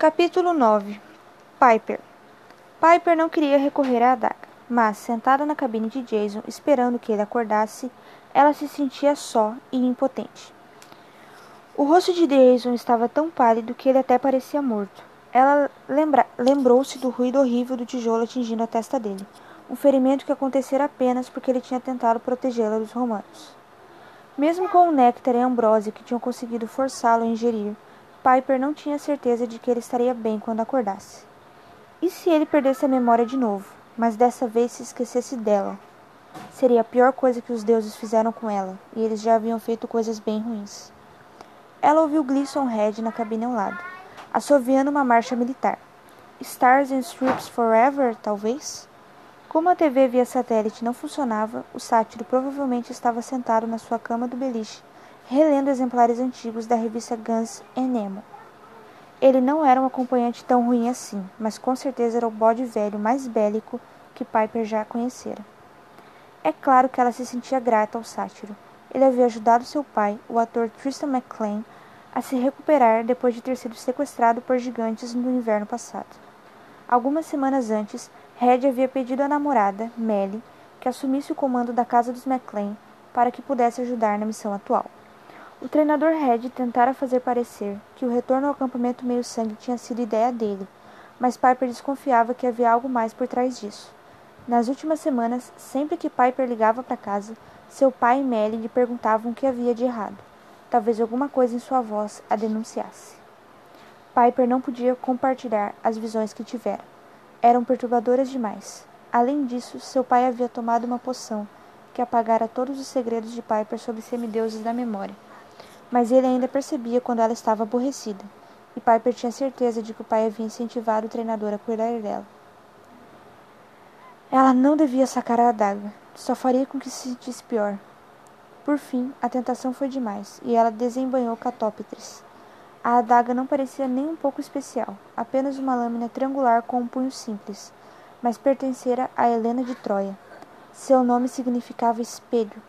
Capítulo 9 Piper Piper não queria recorrer à adaga, mas, sentada na cabine de Jason, esperando que ele acordasse, ela se sentia só e impotente. O rosto de Jason estava tão pálido que ele até parecia morto. Ela lembrou-se do ruído horrível do tijolo atingindo a testa dele, um ferimento que acontecera apenas porque ele tinha tentado protegê-la dos romanos. Mesmo com o néctar e a ambrósia que tinham conseguido forçá-lo a ingerir, Piper não tinha certeza de que ele estaria bem quando acordasse. E se ele perdesse a memória de novo, mas dessa vez se esquecesse dela? Seria a pior coisa que os deuses fizeram com ela, e eles já haviam feito coisas bem ruins. Ela ouviu Gleason Red na cabine ao lado assoviando uma marcha militar. Stars and Strips Forever, talvez? Como a TV via satélite não funcionava, o sátiro provavelmente estava sentado na sua cama do beliche, relendo exemplares antigos da revista Guns N' Nemo. Ele não era um acompanhante tão ruim assim, mas com certeza era o bode velho mais bélico que Piper já conhecera. É claro que ela se sentia grata ao sátiro. Ele havia ajudado seu pai, o ator Tristan McClane, a se recuperar depois de ter sido sequestrado por gigantes no inverno passado. Algumas semanas antes, Red havia pedido à namorada, Melly, que assumisse o comando da casa dos McLean para que pudesse ajudar na missão atual. O treinador Red tentara fazer parecer que o retorno ao acampamento meio-sangue tinha sido ideia dele, mas Piper desconfiava que havia algo mais por trás disso. Nas últimas semanas, sempre que Piper ligava para casa, seu pai e Melly lhe perguntavam o que havia de errado. Talvez alguma coisa em sua voz a denunciasse. Piper não podia compartilhar as visões que tivera. Eram perturbadoras demais. Além disso, seu pai havia tomado uma poção que apagara todos os segredos de Piper sobre semideuses da memória. Mas ele ainda percebia quando ela estava aborrecida, e Piper tinha certeza de que o pai havia incentivado o treinador a cuidar dela. Ela não devia sacar a adaga. Só faria com que se sentisse pior. Por fim, a tentação foi demais, e ela desembanhou Catópetris. A adaga não parecia nem um pouco especial, apenas uma lâmina triangular com um punho simples, mas pertencera a Helena de Troia. Seu nome significava espelho.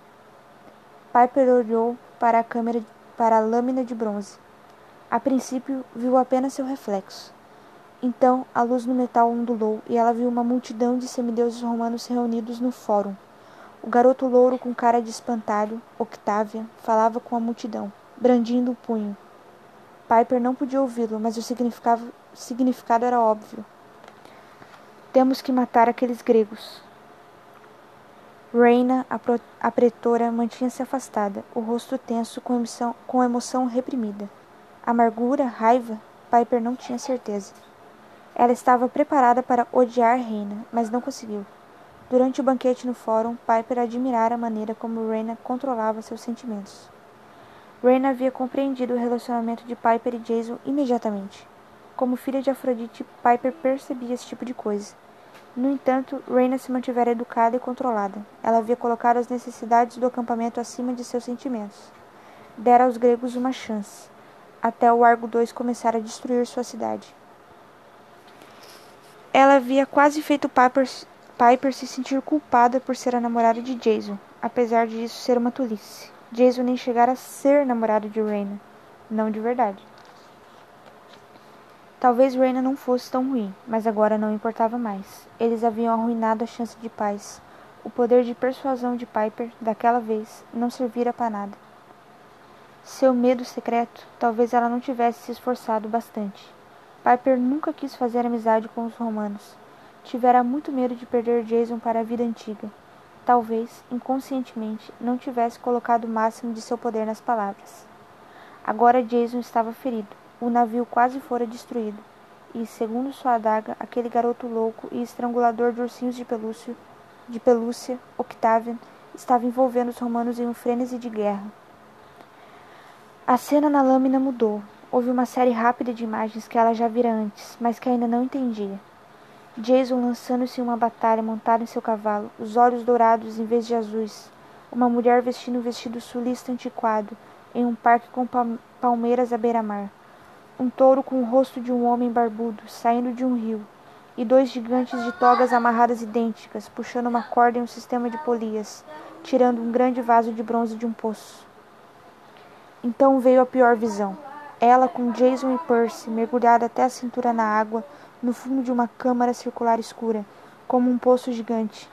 Piper olhou para a câmera para a lâmina de bronze. A princípio, viu apenas seu reflexo. Então, a luz no metal ondulou e ela viu uma multidão de semideuses romanos reunidos no fórum. O garoto louro com cara de espantalho, Octavia, falava com a multidão, brandindo o punho. Piper não podia ouvi-lo, mas o significado, era óbvio. Temos que matar aqueles gregos. Reina, a, pro, a pretora, mantinha-se afastada, o rosto tenso com emoção, com emoção reprimida. Amargura, raiva, Piper não tinha certeza. Ela estava preparada para odiar Reina, mas não conseguiu. Durante o banquete no fórum, Piper admirara a maneira como Reyna controlava seus sentimentos. Reyna havia compreendido o relacionamento de Piper e Jason imediatamente. Como filha de Afrodite, Piper percebia esse tipo de coisa. No entanto, Reyna se mantivera educada e controlada. Ela havia colocado as necessidades do acampamento acima de seus sentimentos. Dera aos gregos uma chance, até o Argo II começar a destruir sua cidade. Ela havia quase feito Piper Piper se sentir culpada por ser a namorada de Jason, apesar de isso ser uma tolice. Jason nem chegara a ser namorado de Raina, não de verdade. Talvez Raina não fosse tão ruim, mas agora não importava mais. Eles haviam arruinado a chance de paz. O poder de persuasão de Piper, daquela vez, não servira para nada. Seu medo secreto, talvez ela não tivesse se esforçado bastante. Piper nunca quis fazer amizade com os romanos. Tivera muito medo de perder Jason para a vida antiga. Talvez, inconscientemente, não tivesse colocado o máximo de seu poder nas palavras. Agora Jason estava ferido. O navio quase fora destruído. E, segundo sua adaga, aquele garoto louco e estrangulador de ursinhos de pelúcia, de pelúcia, Octavian, estava envolvendo os romanos em um frênese de guerra. A cena na lâmina mudou. Houve uma série rápida de imagens que ela já vira antes, mas que ainda não entendia. Jason lançando-se em uma batalha montado em seu cavalo, os olhos dourados em vez de azuis. Uma mulher vestindo um vestido sulista antiquado, em um parque com palmeiras à beira-mar. Um touro com o rosto de um homem barbudo, saindo de um rio. E dois gigantes de togas amarradas idênticas, puxando uma corda em um sistema de polias, tirando um grande vaso de bronze de um poço. Então veio a pior visão. Ela, com Jason e Percy, mergulhada até a cintura na água, no fundo de uma câmara circular escura, como um poço gigante.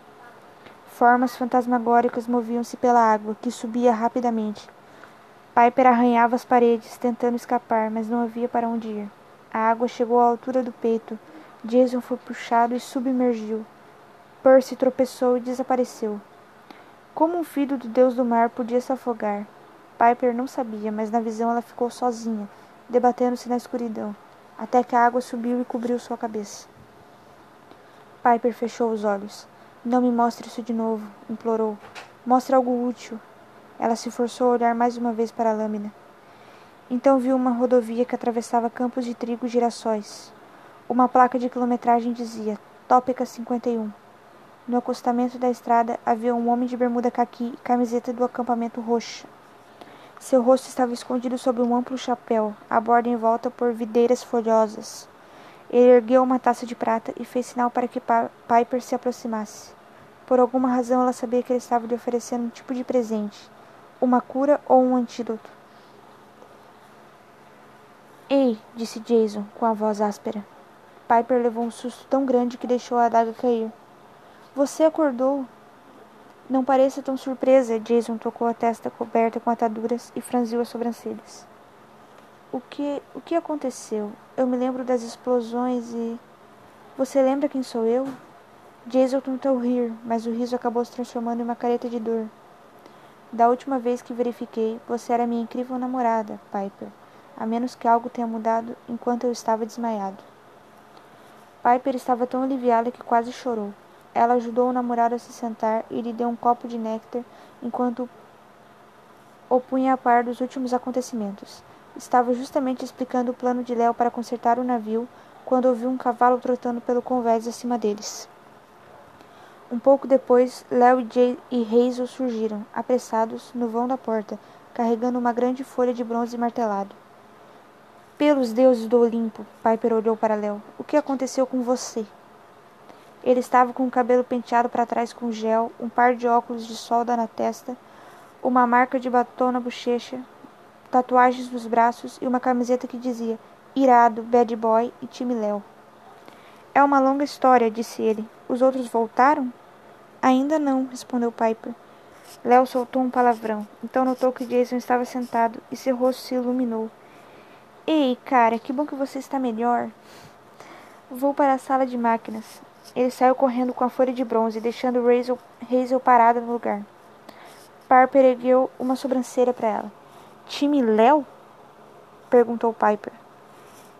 Formas fantasmagóricas moviam-se pela água, que subia rapidamente. Piper arranhava as paredes, tentando escapar, mas não havia para onde ir. A água chegou à altura do peito. Jason foi puxado e submergiu. Percy tropeçou e desapareceu. Como um filho do deus do mar podia se afogar? Piper não sabia, mas na visão ela ficou sozinha, debatendo-se na escuridão, até que a água subiu e cobriu sua cabeça. Piper fechou os olhos. Não me mostre isso de novo, implorou. Mostre algo útil. Ela se forçou a olhar mais uma vez para a lâmina. Então viu uma rodovia que atravessava campos de trigo e girassóis. Uma placa de quilometragem dizia Tópica 51. No acostamento da estrada havia um homem de bermuda caqui e camiseta do acampamento roxa. Seu rosto estava escondido sob um amplo chapéu, a borda em volta por videiras folhosas. Ele ergueu uma taça de prata e fez sinal para que Piper se aproximasse. Por alguma razão ela sabia que ele estava lhe oferecendo um tipo de presente, uma cura ou um antídoto. Ei, disse Jason, com a voz áspera. Piper levou um susto tão grande que deixou a adaga cair. Você acordou? Não pareça tão surpresa. Jason tocou a testa coberta com ataduras e franziu as sobrancelhas. O que, o que aconteceu? Eu me lembro das explosões e. Você lembra quem sou eu? Jason tentou rir, mas o riso acabou se transformando em uma careta de dor. Da última vez que verifiquei, você era minha incrível namorada, Piper, a menos que algo tenha mudado enquanto eu estava desmaiado. Piper estava tão aliviada que quase chorou. Ela ajudou o namorado a se sentar e lhe deu um copo de néctar enquanto o punha a par dos últimos acontecimentos. Estava justamente explicando o plano de Léo para consertar o navio quando ouviu um cavalo trotando pelo convés acima deles. Um pouco depois, Léo e Hazel surgiram, apressados, no vão da porta, carregando uma grande folha de bronze martelado. Pelos deuses do Olimpo, Piper olhou para Léo. O que aconteceu com você? Ele estava com o cabelo penteado para trás com gel, um par de óculos de solda na testa, uma marca de batom na bochecha, tatuagens nos braços e uma camiseta que dizia Irado, Bad Boy e Time Léo. É uma longa história, disse ele. Os outros voltaram? Ainda não, respondeu Piper. Léo soltou um palavrão. Então notou que Jason estava sentado e seu rosto se iluminou. Ei, cara, que bom que você está melhor. Vou para a sala de máquinas. Ele saiu correndo com a folha de bronze, deixando Hazel, parada no lugar. Piper ergueu uma sobrancelha para ela. Time Léo? perguntou Piper.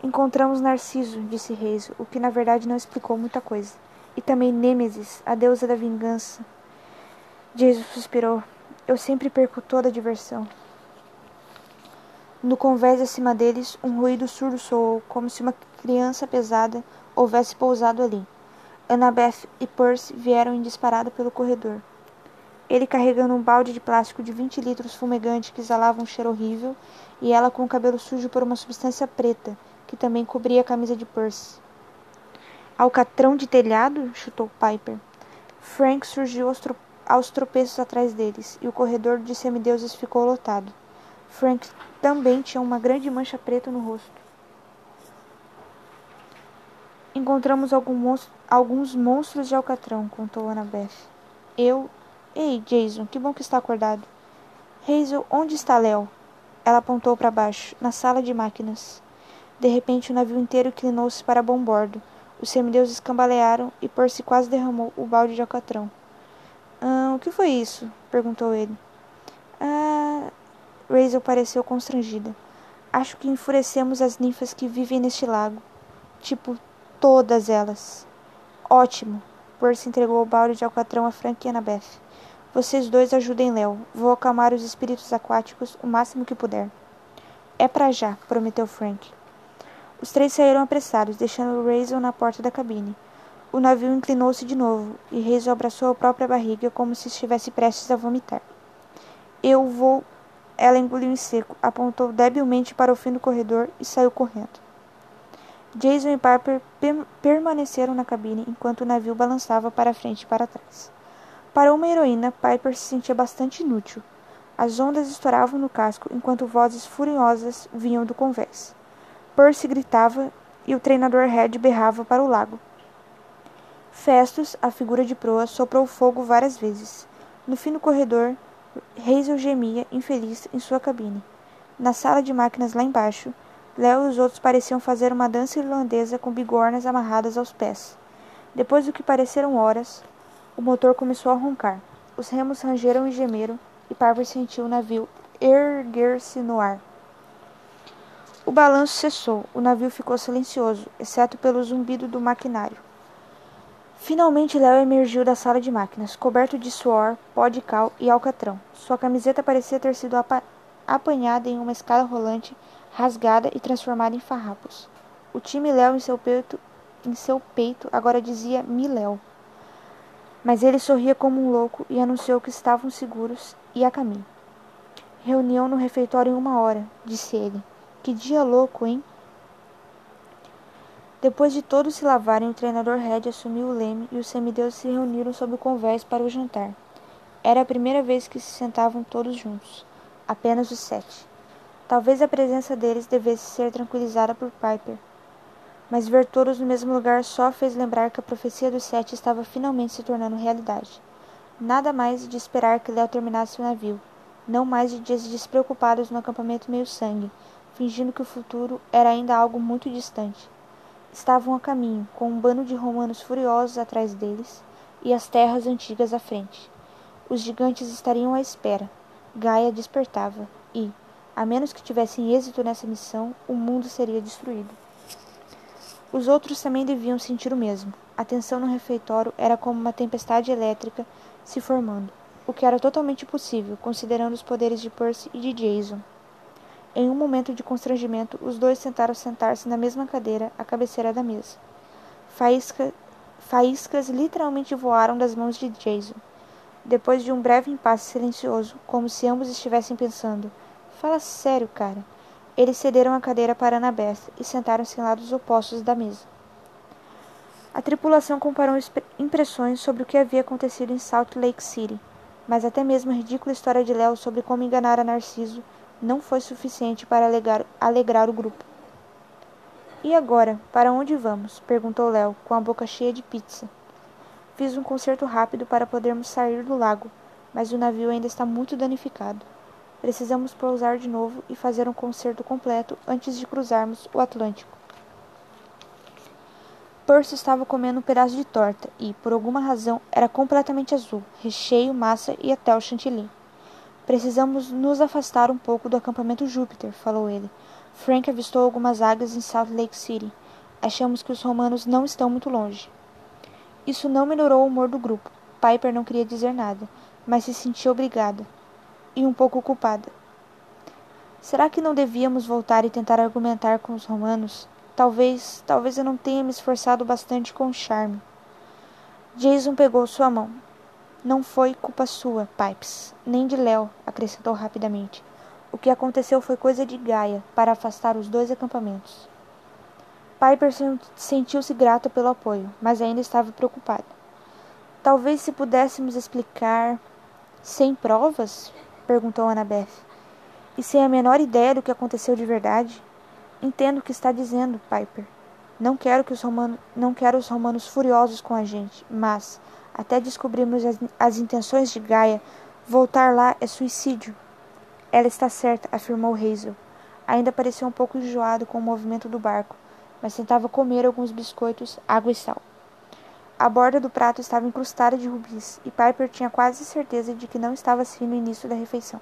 Encontramos Narciso, disse Hazel, o que na verdade não explicou muita coisa. E também Nêmesis, a deusa da vingança. Jesus suspirou. Eu sempre perco toda a diversão. No convés acima deles, um ruído surdo soou, como se uma criança pesada houvesse pousado ali. Annabeth e Percy vieram em disparada pelo corredor. Ele carregando um balde de plástico de 20 litros fumegante que exalava um cheiro horrível, e ela com o cabelo sujo por uma substância preta, que também cobria a camisa de Percy. Alcatrão de telhado? chutou Piper. Frank surgiu aos, aos tropeços atrás deles, e o corredor de semideuses ficou lotado. Frank também tinha uma grande mancha preta no rosto. Encontramos algum monstro, alguns monstros de alcatrão, contou Annabeth. Eu. Ei, Jason, que bom que está acordado. Hazel, onde está Léo? Ela apontou para baixo, na sala de máquinas. De repente, o navio inteiro inclinou-se para bombordo. Os semideuses cambalearam e Percy quase derramou o balde de alcatrão. Ah, o que foi isso? perguntou ele. Ah. Hazel pareceu constrangida. Acho que enfurecemos as ninfas que vivem neste lago. Tipo, Todas elas. Ótimo. Percy entregou o balde de alcatrão a Frank e Annabeth. Vocês dois ajudem Léo. Vou acalmar os espíritos aquáticos o máximo que puder. É para já, prometeu Frank. Os três saíram apressados, deixando Razel na porta da cabine. O navio inclinou-se de novo, e Hazel abraçou a própria barriga como se estivesse prestes a vomitar. Eu vou. Ela engoliu em seco, apontou debilmente para o fim do corredor e saiu correndo. Jason e Piper permaneceram na cabine enquanto o navio balançava para frente e para trás. Para uma heroína, Piper se sentia bastante inútil. As ondas estouravam no casco enquanto vozes furiosas vinham do convés. Percy gritava e o treinador Red berrava para o lago. Festus, a figura de proa, soprou fogo várias vezes. No fim do corredor, Hazel gemia, infeliz, em sua cabine. Na sala de máquinas lá embaixo, Léo e os outros pareciam fazer uma dança irlandesa com bigornas amarradas aos pés. Depois do que pareceram horas, o motor começou a roncar. Os remos rangeram e gemeram, e Parver sentiu o navio erguer-se no ar. O balanço cessou. O navio ficou silencioso, exceto pelo zumbido do maquinário. Finalmente, Léo emergiu da sala de máquinas, coberto de suor, pó de cal e alcatrão. Sua camiseta parecia ter sido apa apanhada em uma escada rolante, rasgada e transformada em farrapos. O time Léo em seu peito, em seu peito agora dizia Miléu. Mas ele sorria como um louco e anunciou que estavam seguros e a caminho. Reunião no refeitório em uma hora, disse ele. Que dia louco, hein? Depois de todos se lavarem, o treinador Red assumiu o leme e os semideuses se reuniram sob o convés para o jantar. Era a primeira vez que se sentavam todos juntos, apenas os sete. Talvez a presença deles devesse ser tranquilizada por Piper, mas ver todos no mesmo lugar só fez lembrar que a profecia dos sete estava finalmente se tornando realidade. Nada mais de esperar que Léo terminasse o navio, não mais de dias despreocupados no acampamento meio-sangue, fingindo que o futuro era ainda algo muito distante. Estavam a caminho, com um bando de romanos furiosos atrás deles e as terras antigas à frente. Os gigantes estariam à espera. Gaia despertava e, a menos que tivessem êxito nessa missão, o mundo seria destruído. Os outros também deviam sentir o mesmo. A tensão no refeitório era como uma tempestade elétrica se formando, o que era totalmente possível, considerando os poderes de Percy e de Jason. Em um momento de constrangimento, os dois tentaram sentar-se na mesma cadeira, à cabeceira da mesa. Faísca, faíscas literalmente voaram das mãos de Jason. Depois de um breve impasse silencioso, como se ambos estivessem pensando: Fala sério, cara. Eles cederam a cadeira para Annabeth e sentaram-se em lados opostos da mesa. A tripulação comparou impressões sobre o que havia acontecido em Salt Lake City, mas até mesmo a ridícula história de Léo sobre como enganar a Narciso não foi suficiente para alegar, alegrar o grupo. E agora, para onde vamos? perguntou Léo, com a boca cheia de pizza. Fiz um concerto rápido para podermos sair do lago, mas o navio ainda está muito danificado. Precisamos pousar de novo e fazer um concerto completo antes de cruzarmos o Atlântico. Percy estava comendo um pedaço de torta e, por alguma razão, era completamente azul, recheio, massa e até o chantilly. Precisamos nos afastar um pouco do acampamento Júpiter, falou ele. Frank avistou algumas águias em Salt Lake City. Achamos que os romanos não estão muito longe. Isso não melhorou o humor do grupo. Piper não queria dizer nada, mas se sentia obrigada e um pouco culpada. Será que não devíamos voltar e tentar argumentar com os romanos? Talvez, talvez eu não tenha me esforçado bastante com o charme. Jason pegou sua mão. Não foi culpa sua, Pipes, nem de Léo, acrescentou rapidamente. O que aconteceu foi coisa de Gaia para afastar os dois acampamentos. Piper sentiu-se grata pelo apoio, mas ainda estava preocupada. Talvez se pudéssemos explicar sem provas, perguntou Annabeth. E sem a menor ideia do que aconteceu de verdade? Entendo o que está dizendo, Piper. Não quero que os romanos, não quero os romanos furiosos com a gente, mas até descobrirmos as, as intenções de Gaia, voltar lá é suicídio. Ela está certa, afirmou Hazel. Ainda parecia um pouco enjoado com o movimento do barco, mas tentava comer alguns biscoitos, água e sal. A borda do prato estava incrustada de rubis, e Piper tinha quase certeza de que não estava assim no início da refeição.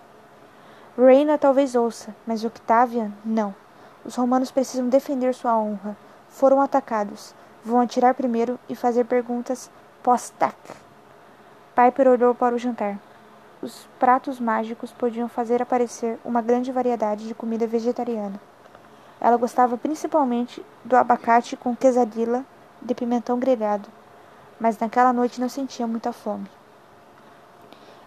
Reina talvez ouça, mas Octavian, não. Os romanos precisam defender sua honra. Foram atacados. Vão atirar primeiro e fazer perguntas pós-tac. Piper olhou para o jantar. Os pratos mágicos podiam fazer aparecer uma grande variedade de comida vegetariana. Ela gostava principalmente do abacate com quesadilla de pimentão grelhado mas naquela noite não sentia muita fome.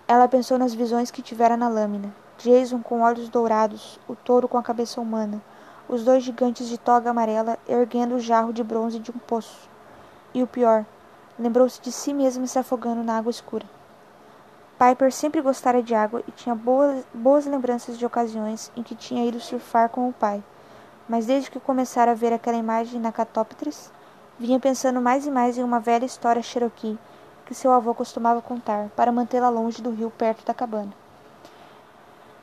Ela pensou nas visões que tivera na lâmina: Jason com olhos dourados, o touro com a cabeça humana, os dois gigantes de toga amarela erguendo o jarro de bronze de um poço. E o pior, lembrou-se de si mesma se afogando na água escura. Piper sempre gostara de água e tinha boas, boas lembranças de ocasiões em que tinha ido surfar com o pai. Mas desde que começara a ver aquela imagem na catóptris, vinha pensando mais e mais em uma velha história cherokee que seu avô costumava contar para mantê-la longe do rio perto da cabana.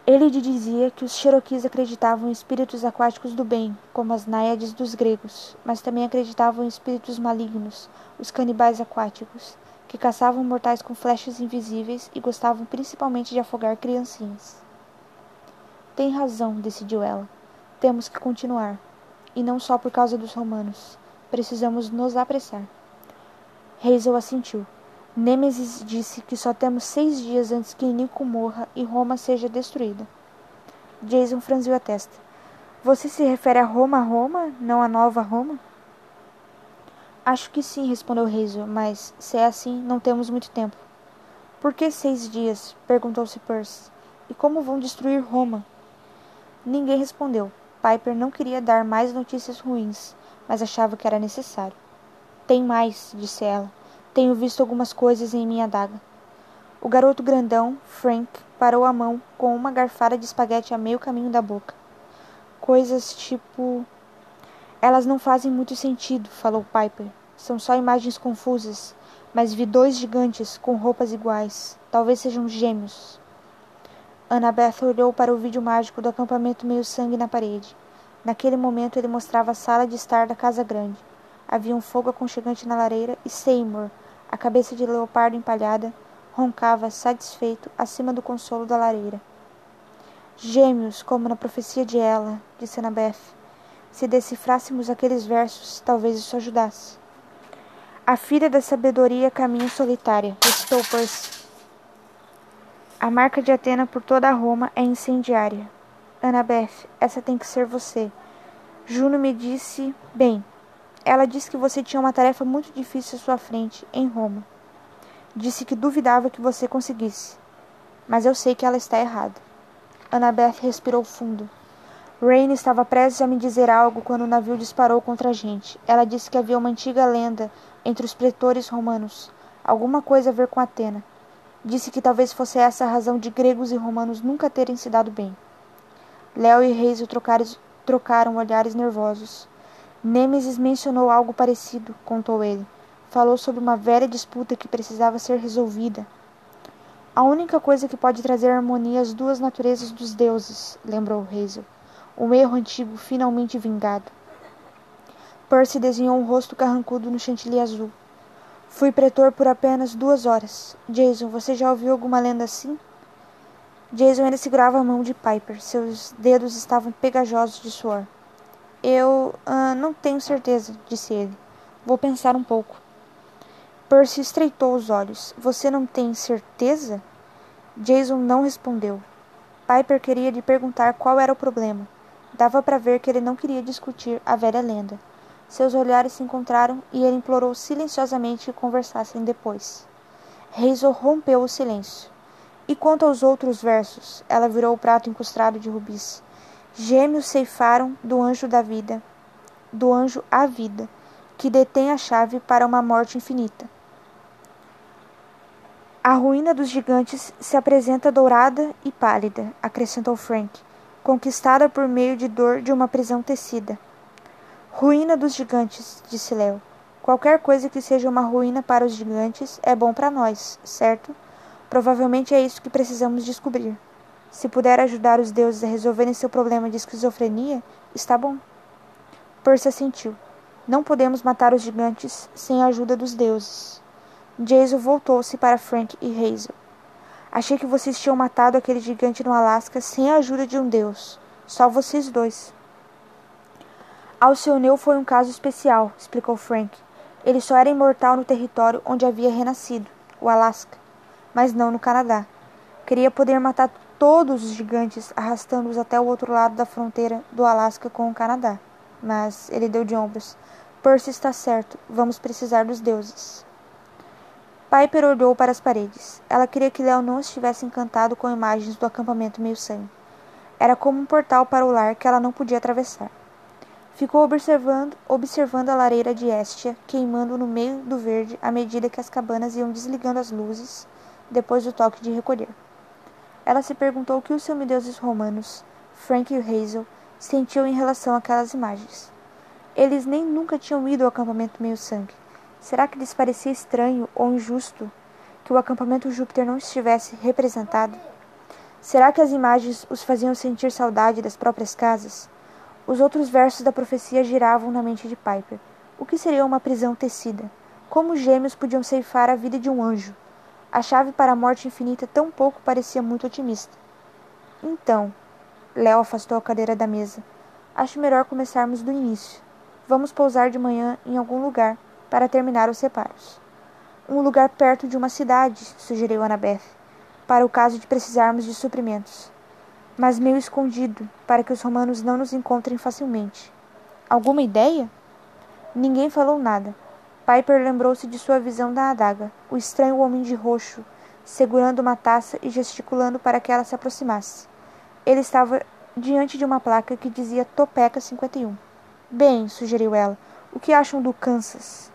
Ele lhe dizia que os Cherokees acreditavam em espíritos aquáticos do bem, como as náiades dos gregos, mas também acreditavam em espíritos malignos, os canibais aquáticos, que caçavam mortais com flechas invisíveis e gostavam principalmente de afogar criancinhas. Tem razão, decidiu ela. Temos que continuar. E não só por causa dos romanos. Precisamos nos apressar. Hazel assentiu. Nêmesis disse que só temos seis dias antes que Nico morra e Roma seja destruída. Jason franziu a testa. Você se refere a Roma Roma, não a nova Roma? Acho que sim, respondeu Hazel, mas se é assim, não temos muito tempo. Por que seis dias? perguntou-se Percy. E como vão destruir Roma? Ninguém respondeu. Piper não queria dar mais notícias ruins, mas achava que era necessário. Tem mais, disse ela. Tenho visto algumas coisas em minha adaga. O garoto grandão, Frank, parou a mão com uma garfada de espaguete a meio caminho da boca. Coisas tipo. Elas não fazem muito sentido, falou Piper. São só imagens confusas, mas vi dois gigantes com roupas iguais. Talvez sejam gêmeos. Annabeth olhou para o vídeo mágico do acampamento meio-sangue na parede. Naquele momento ele mostrava a sala de estar da casa grande. Havia um fogo aconchegante na lareira e Seymour, a cabeça de leopardo empalhada, roncava satisfeito acima do consolo da lareira. Gêmeos, como na profecia de ela, disse Annabeth. Se decifrássemos aqueles versos, talvez isso ajudasse. A filha da sabedoria caminha solitária, recitou Percy. A marca de Atena por toda a Roma é incendiária. Annabeth, essa tem que ser você. Juno me disse, bem, ela disse que você tinha uma tarefa muito difícil à sua frente, em Roma. Disse que duvidava que você conseguisse. Mas eu sei que ela está errada. Annabeth respirou fundo. Rain estava prestes a me dizer algo quando o navio disparou contra a gente. Ela disse que havia uma antiga lenda entre os pretores romanos, alguma coisa a ver com Atena. Disse que talvez fosse essa a razão de gregos e romanos nunca terem se dado bem. Léo e Reis trocaram, trocaram olhares nervosos. Nêmesis mencionou algo parecido, contou ele. Falou sobre uma velha disputa que precisava ser resolvida. A única coisa que pode trazer harmonia às duas naturezas dos deuses, lembrou Hazel. Um erro antigo finalmente vingado. Percy desenhou um rosto carrancudo no chantilly azul. Fui pretor por apenas duas horas. Jason, você já ouviu alguma lenda assim? Jason ainda segurava a mão de Piper. Seus dedos estavam pegajosos de suor. Eu uh, não tenho certeza, disse ele. Vou pensar um pouco. Percy estreitou os olhos. Você não tem certeza? Jason não respondeu. Piper queria lhe perguntar qual era o problema. Dava para ver que ele não queria discutir a velha lenda. Seus olhares se encontraram e ele implorou silenciosamente que conversassem depois. Hazel rompeu o silêncio. E quanto aos outros versos? Ela virou o prato incrustado de rubis. Gêmeos ceifaram do anjo da vida, do anjo a vida, que detém a chave para uma morte infinita. A ruína dos gigantes se apresenta dourada e pálida, acrescentou Frank, conquistada por meio de dor de uma prisão tecida. Ruína dos gigantes, disse Léo. Qualquer coisa que seja uma ruína para os gigantes é bom para nós, certo? Provavelmente é isso que precisamos descobrir. Se puder ajudar os deuses a resolverem seu problema de esquizofrenia, está bom. Percy assentiu. Não podemos matar os gigantes sem a ajuda dos deuses. Jason voltou-se para Frank e Hazel. Achei que vocês tinham matado aquele gigante no Alasca sem a ajuda de um deus. Só vocês dois. Alcioneu foi um caso especial, explicou Frank. Ele só era imortal no território onde havia renascido, o Alasca, mas não no Canadá. Queria poder matar todos os gigantes, arrastando-os até o outro lado da fronteira do Alasca com o Canadá. Mas ele deu de ombros. Percy está certo, vamos precisar dos deuses. Piper olhou para as paredes. Ela queria que Léo não estivesse encantado com imagens do acampamento meio-sangue. Era como um portal para o lar que ela não podia atravessar. Ficou observando, observando a lareira de Estia queimando no meio do verde à medida que as cabanas iam desligando as luzes depois do toque de recolher. Ela se perguntou o que os semideuses romanos, Frank e Hazel, sentiam em relação àquelas imagens. Eles nem nunca tinham ido ao acampamento meio-sangue. Será que lhes parecia estranho ou injusto que o acampamento Júpiter não estivesse representado? Será que as imagens os faziam sentir saudade das próprias casas? Os outros versos da profecia giravam na mente de Piper. O que seria uma prisão tecida? Como os gêmeos podiam ceifar a vida de um anjo? A chave para a morte infinita tão pouco parecia muito otimista. Então, Léo afastou a cadeira da mesa. Acho melhor começarmos do início. Vamos pousar de manhã em algum lugar para terminar os reparos. Um lugar perto de uma cidade, sugeriu Annabeth, para o caso de precisarmos de suprimentos. Mas meio escondido, para que os romanos não nos encontrem facilmente. Alguma ideia? Ninguém falou nada. Piper lembrou-se de sua visão da adaga, o estranho homem de roxo, segurando uma taça e gesticulando para que ela se aproximasse. Ele estava diante de uma placa que dizia Topeca 51. Bem, sugeriu ela, o que acham do Kansas?